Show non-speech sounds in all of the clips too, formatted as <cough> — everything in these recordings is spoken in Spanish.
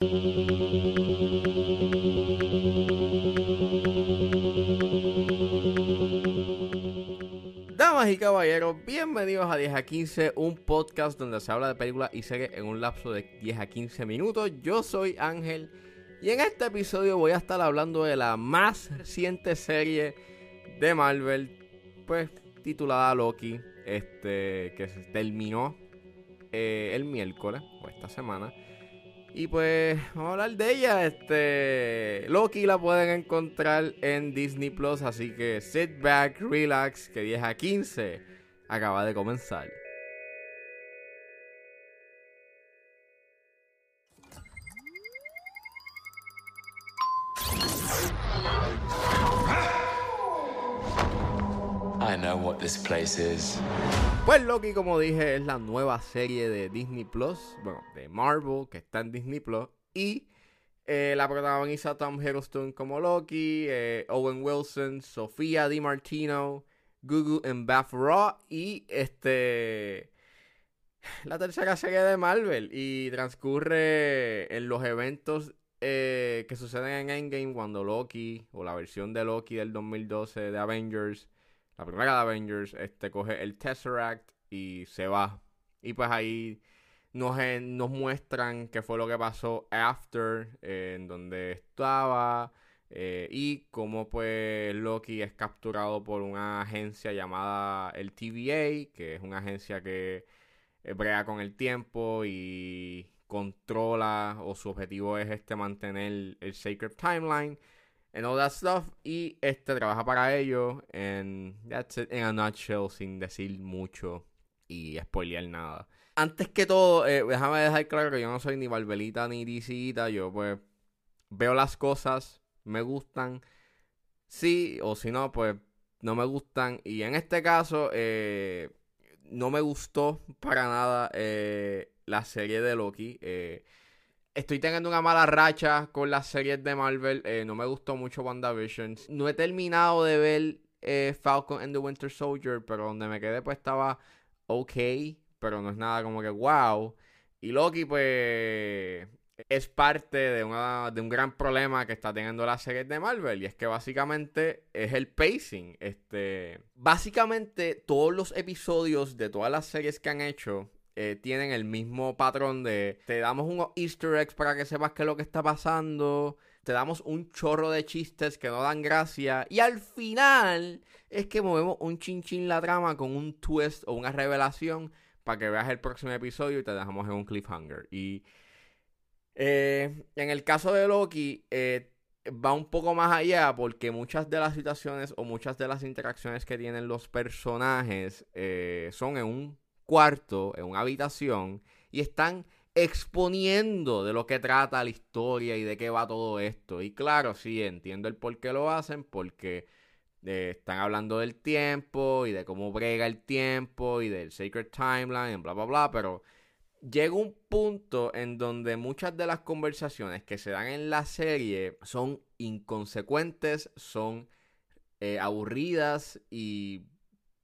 Damas y caballeros, bienvenidos a 10 a 15, un podcast donde se habla de películas y series en un lapso de 10 a 15 minutos. Yo soy Ángel y en este episodio voy a estar hablando de la más reciente serie de Marvel, pues titulada Loki, este que se terminó eh, el miércoles o esta semana. Y pues vamos a hablar de ella. Este Loki la pueden encontrar en Disney Plus, así que sit back, relax, que 10 a 15 acaba de comenzar. Pues Loki, como dije, es la nueva serie de Disney Plus, bueno, de Marvel, que está en Disney Plus. Y eh, la protagoniza Tom Hiddleston como Loki, eh, Owen Wilson, Sofía Di Martino, Gugu Beth Raw y este. La tercera serie de Marvel. Y transcurre en los eventos eh, que suceden en Endgame cuando Loki, o la versión de Loki del 2012 de Avengers la primera de Avengers, este coge el Tesseract y se va. Y pues ahí nos, nos muestran qué fue lo que pasó after, eh, en donde estaba. Eh, y cómo pues Loki es capturado por una agencia llamada el TVA, que es una agencia que eh, brega con el tiempo y controla o su objetivo es este mantener el Sacred Timeline and all that stuff. Y este trabaja para ellos. En that's it in a nutshell, sin decir mucho y spoilear nada. Antes que todo, eh, déjame dejar claro que yo no soy ni Barbelita ni DCita. Yo, pues, veo las cosas, me gustan. Sí, o si no, pues, no me gustan. Y en este caso, eh, no me gustó para nada eh, la serie de Loki. Eh, Estoy teniendo una mala racha con las series de Marvel. Eh, no me gustó mucho WandaVision. No he terminado de ver eh, Falcon and the Winter Soldier, pero donde me quedé pues estaba ok, pero no es nada como que wow. Y Loki pues es parte de, una, de un gran problema que está teniendo las series de Marvel y es que básicamente es el pacing. Este, básicamente todos los episodios de todas las series que han hecho eh, tienen el mismo patrón de te damos unos easter eggs para que sepas qué es lo que está pasando, te damos un chorro de chistes que no dan gracia y al final es que movemos un chinchín la trama con un twist o una revelación para que veas el próximo episodio y te dejamos en un cliffhanger. Y eh, en el caso de Loki, eh, va un poco más allá porque muchas de las situaciones o muchas de las interacciones que tienen los personajes son en un cuarto, en una habitación, y están exponiendo de lo que trata la historia y de qué va todo esto. Y claro, sí, entiendo el por qué lo hacen, porque eh, están hablando del tiempo y de cómo brega el tiempo y del Sacred Timeline, bla, bla, bla, pero llega un punto en donde muchas de las conversaciones que se dan en la serie son inconsecuentes, son eh, aburridas y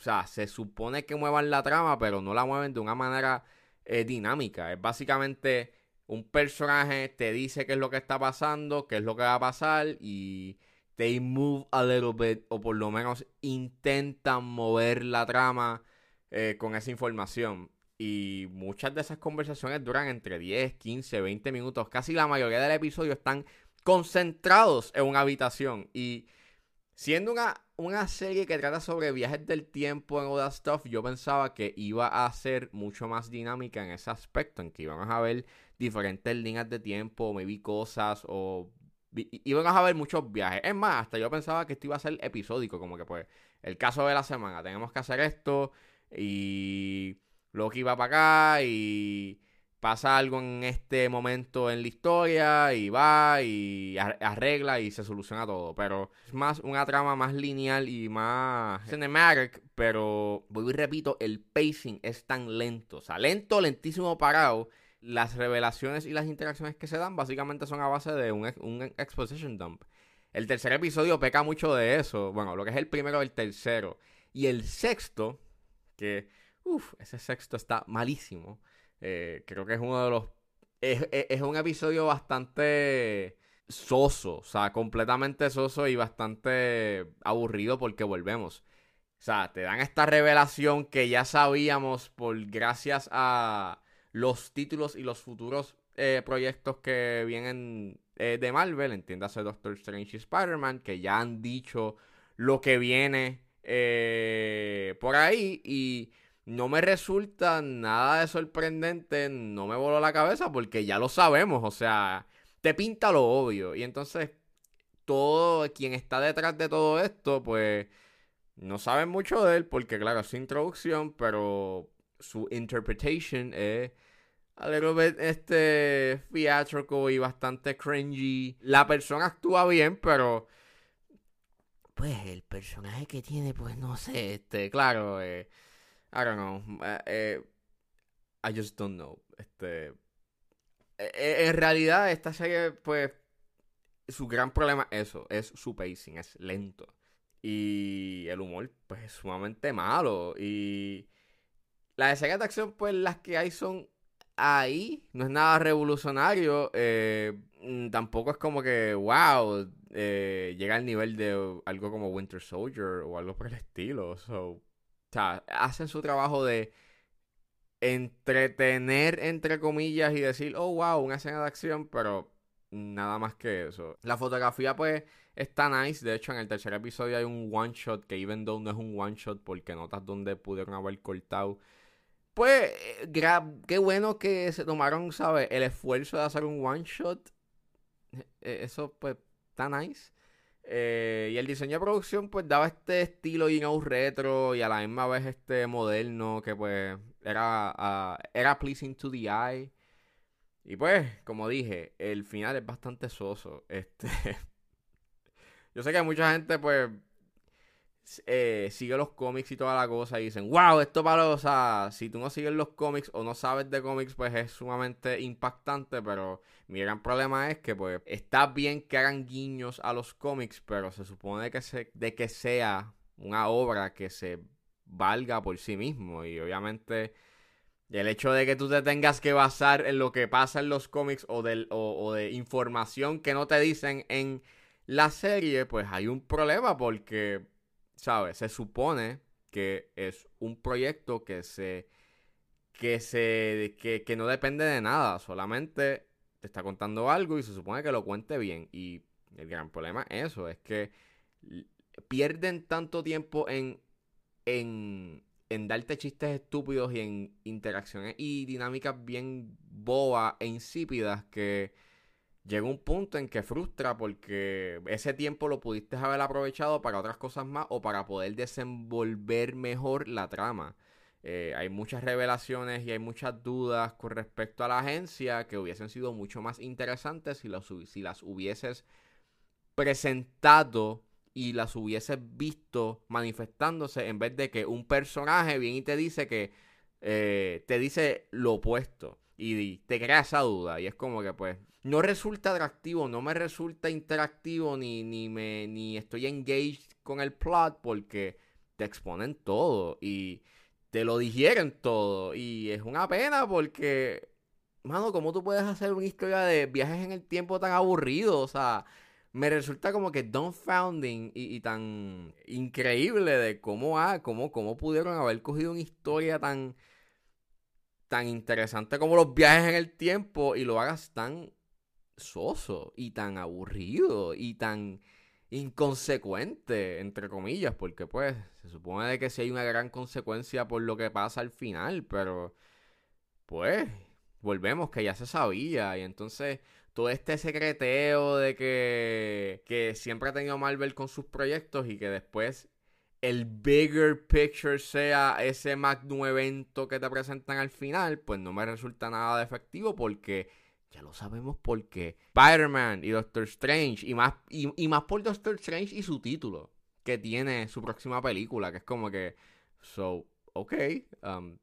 o sea, se supone que muevan la trama, pero no la mueven de una manera eh, dinámica. Es básicamente un personaje te dice qué es lo que está pasando, qué es lo que va a pasar y they move a little bit o por lo menos intentan mover la trama eh, con esa información. Y muchas de esas conversaciones duran entre 10, 15, 20 minutos. Casi la mayoría del episodio están concentrados en una habitación. Y siendo una una serie que trata sobre viajes del tiempo en all stuff, yo pensaba que iba a ser mucho más dinámica en ese aspecto, en que íbamos a ver diferentes líneas de tiempo, me vi cosas, o íbamos a ver muchos viajes. Es más, hasta yo pensaba que esto iba a ser episódico, como que pues, el caso de la semana, tenemos que hacer esto, y Loki va para acá, y pasa algo en este momento en la historia y va y arregla y se soluciona todo. Pero es más una trama más lineal y más cinematic. Pero voy y repito, el pacing es tan lento. O sea, lento, lentísimo, parado. Las revelaciones y las interacciones que se dan básicamente son a base de un, un exposition dump. El tercer episodio peca mucho de eso. Bueno, lo que es el primero el tercero. Y el sexto, que, uff, ese sexto está malísimo. Eh, creo que es uno de los es, es un episodio bastante soso, o sea, completamente soso y bastante aburrido porque volvemos. O sea, te dan esta revelación que ya sabíamos por gracias a los títulos y los futuros eh, proyectos que vienen eh, de Marvel, entiéndase Doctor Strange y Spider-Man, que ya han dicho lo que viene por ahí y no me resulta nada de sorprendente, no me voló la cabeza porque ya lo sabemos, o sea, te pinta lo obvio. Y entonces, todo quien está detrás de todo esto, pues no saben mucho de él, porque claro, es su introducción, pero su interpretation es a little bit este theatrical y bastante cringy. La persona actúa bien, pero pues el personaje que tiene, pues no sé, este, claro, eh, I don't know, eh, eh, I just don't know, este, eh, eh, en realidad, esta serie, pues, su gran problema es eso, es su pacing, es lento. Y el humor, pues, es sumamente malo. Y las escenas de acción, pues, las que hay son ahí. No es nada revolucionario. Eh, mm, tampoco es como que, wow, llega al nivel de algo como Winter Soldier o algo por el estilo. O sea, hacen su trabajo de entretener, entre comillas, y decir, oh, wow, una escena de acción, pero nada más que eso. La fotografía, pues, está nice. De hecho, en el tercer episodio hay un one shot que, even though no es un one shot, porque notas donde pudieron haber cortado. Pues, qué bueno que se tomaron, ¿sabes? El esfuerzo de hacer un one shot. E-, eso, pues, está nice. Eh, y el diseño de producción, pues, daba este estilo y no retro y a la misma vez este moderno que, pues, era, ah, era pleasing to the eye. Y pues, como dije, el final es bastante soso. Este. <laughs> Yo sé que mucha gente, pues. Eh, sigue los cómics y toda la cosa y dicen, wow, esto para los, o sea, si tú no sigues los cómics o no sabes de cómics, pues es sumamente impactante, pero mi gran problema es que, pues, está bien que hagan guiños a los cómics, pero se supone que, se, de que sea una obra que se valga por sí mismo. Y obviamente el hecho de que tú te tengas que basar en lo que pasa en los cómics o, del, o, de información que no te dicen en la serie, pues hay un problema porque, ¿sabes? Se supone que es un proyecto que se... Que, se, que, que no depende de nada, solamente te está contando algo y se supone que lo cuente bien. Y el gran problema es eso, es que pierden tanto tiempo en en, darte chistes estúpidos y en interacciones y dinámicas bien bobas e insípidas que llega un punto en que frustra porque ese tiempo lo pudiste haber aprovechado para otras cosas más o para poder desenvolver mejor la trama. Eh, hay muchas revelaciones y hay muchas dudas con respecto a la agencia que hubiesen sido mucho más interesantes si, las hubieses presentado y las hubieses visto manifestándose en vez de que un personaje viene y te dice que eh, te dice lo opuesto y te crea esa duda y es como que pues no resulta atractivo, no me resulta interactivo ni, ni, me, ni estoy engaged con el plot porque te exponen todo y te lo digieren todo y es una pena porque, mano, ¿cómo tú puedes hacer una historia de viajes en el tiempo tan aburrido? O sea, me resulta como que dumbfounding y, y tan increíble de cómo, ah, cómo, cómo pudieron haber cogido una historia tan, tan interesante como los viajes en el tiempo y lo hagas tan soso y tan aburrido y tan inconsecuente, entre comillas, porque pues se supone de que sí hay una gran consecuencia por lo que pasa al final, pero pues volvemos que ya se sabía y entonces todo este secreteo de que, que siempre ha tenido Marvel con sus proyectos y que después el bigger picture sea ese magno evento que te presentan al final, pues no me resulta nada de efectivo porque ya lo sabemos porque Spider-Man y Doctor Strange y más, y, más por Doctor Strange y su título que tiene su próxima película, que es como que, so, ok, um,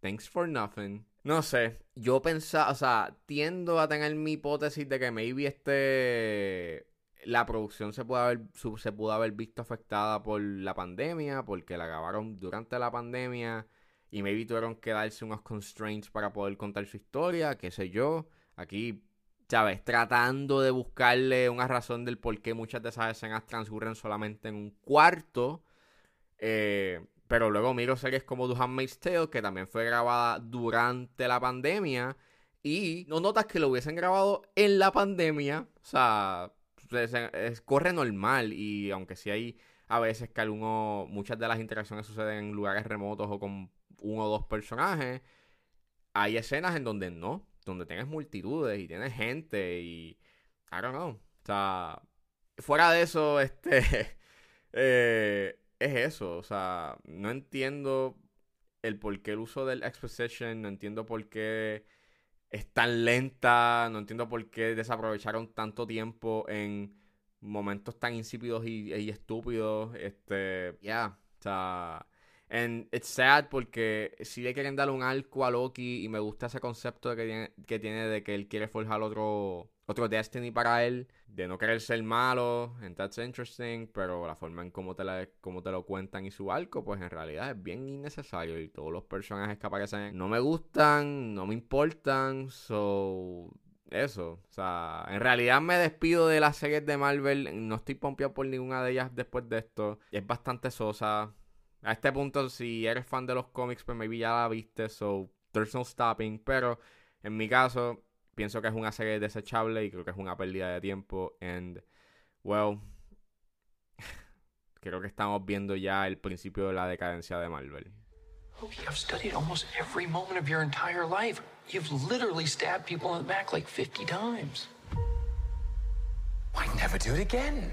thanks for nothing. No sé, yo pensaba, o sea, tiendo a tener mi hipótesis de que maybe este la producción se pudo haber se pudo haber visto afectada por la pandemia, porque la grabaron durante la pandemia y maybe tuvieron que darse unos constraints para poder contar su historia, qué sé yo. Aquí, ¿sabes? Tratando de buscarle una razón del por qué muchas de esas escenas transcurren solamente en un cuarto. Eh, pero luego miro series como The Handmaid's Tale, que también fue grabada durante la pandemia. Y no notas que lo hubiesen grabado en la pandemia. O sea, corre normal. Y aunque sí hay a veces que alguno, muchas de las interacciones suceden en lugares remotos o con uno o dos personajes, hay escenas en donde no. Donde tienes multitudes y tienes gente y... I don't know. O sea, fuera de eso, <laughs> este... eh, es eso, o sea, no entiendo el por qué el uso del exposition, no entiendo por qué es tan lenta, no entiendo por qué desaprovecharon tanto tiempo en momentos tan insípidos y, estúpidos, este, ya, o sea, and it's sad porque si le quieren dar un arco a Loki y me gusta ese concepto que tiene, que tiene de que él quiere forjar otro otro Destiny para él, de no querer ser malo, and that's interesting, pero la forma en cómo te, la, cómo te lo cuentan y su arco, pues en realidad es bien innecesario y todos los personajes que aparecen no me gustan, no me importan, so... Eso, o sea, en realidad me despido de las series de Marvel, no estoy pompeado por ninguna de ellas después de esto, es bastante sosa. A este punto, si eres fan de los cómics, pues maybe ya la viste, so there's no stopping, pero en mi caso, pienso que es una serie desechable y creo que es una pérdida de tiempo. And, well, <laughs> creo que estamos viendo ya el principio de la decadencia de Marvel. Loki, I've studied almost every moment of your entire life. You've literally stabbed people in the back like 50 times. Why never do it again?